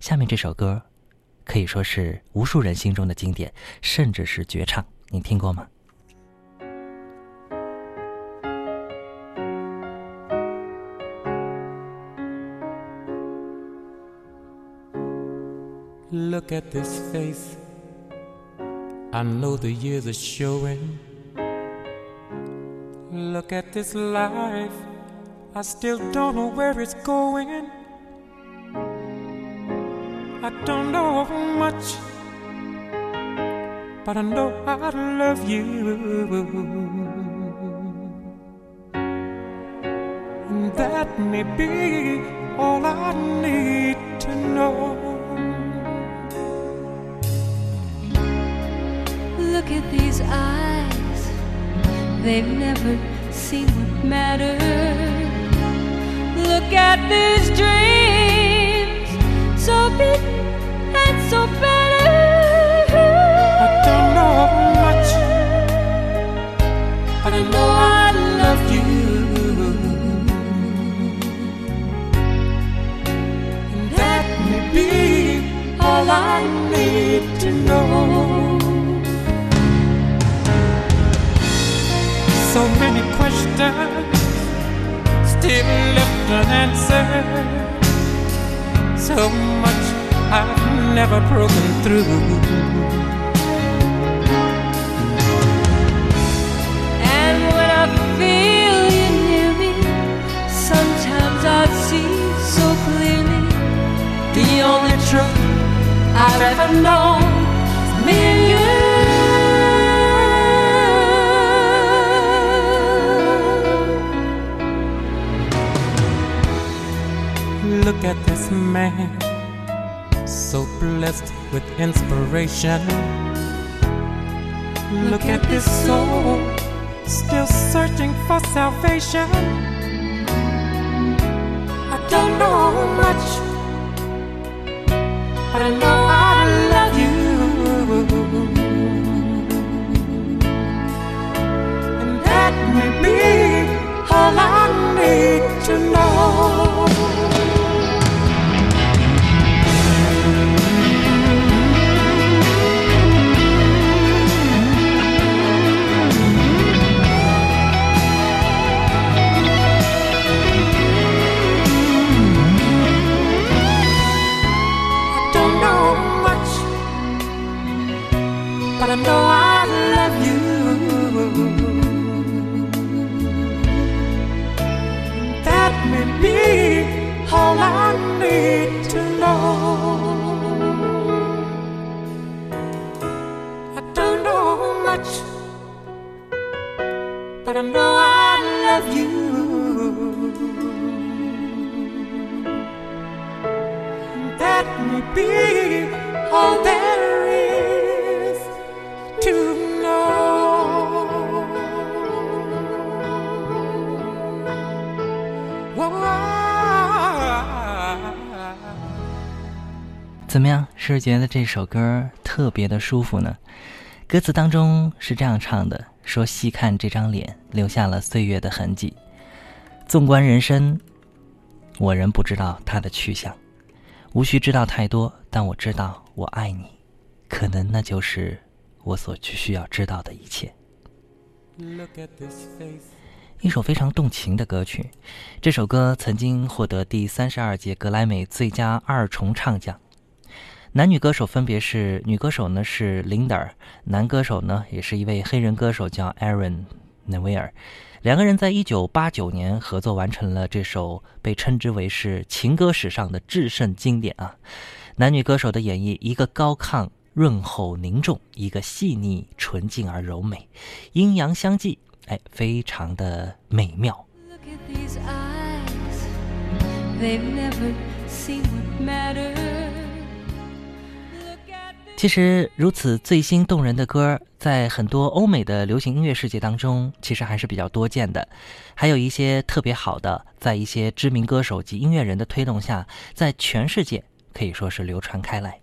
下面这首歌可以说是无数人心中的经典，甚至是绝唱。你听过吗？Look at this face. I know the years are showing. Look at this life. I still don't know where it's going. I don't know much, but I know I love you. And that may be all I need to know. Look at these eyes, they've never seen what matters. Look at these dreams, I don't know much, but I know I love you. And that may be all I need to know. So many questions still left unanswered. So much I've never broken through. And when I feel you near me, sometimes I see so clearly the only truth I've ever known me and you. Look at this man, so blessed with inspiration. Look at this soul, still searching for salvation. I don't know how much, I know I love you. That may be all I need to know. I don't know much, but I know I love you. That may be all there 怎么样？是不是觉得这首歌特别的舒服呢？歌词当中是这样唱的：“说细看这张脸，留下了岁月的痕迹。纵观人生，我仍不知道它的去向。无需知道太多，但我知道我爱你。可能那就是我所需要知道的一切。” Look at this face. 一首非常动情的歌曲，这首歌曾经获得第三十二届格莱美最佳二重唱奖。男女歌手分别是女歌手呢是 Linda，男歌手呢也是一位黑人歌手叫 Aaron Neville。两个人在一九八九年合作完成了这首被称之为是情歌史上的至圣经典啊。男女歌手的演绎，一个高亢润厚凝重，一个细腻纯净而柔美，阴阳相济，哎，非常的美妙。Look at these eyes, 其实如此醉心动人的歌，在很多欧美的流行音乐世界当中，其实还是比较多见的。还有一些特别好的，在一些知名歌手及音乐人的推动下，在全世界可以说是流传开来。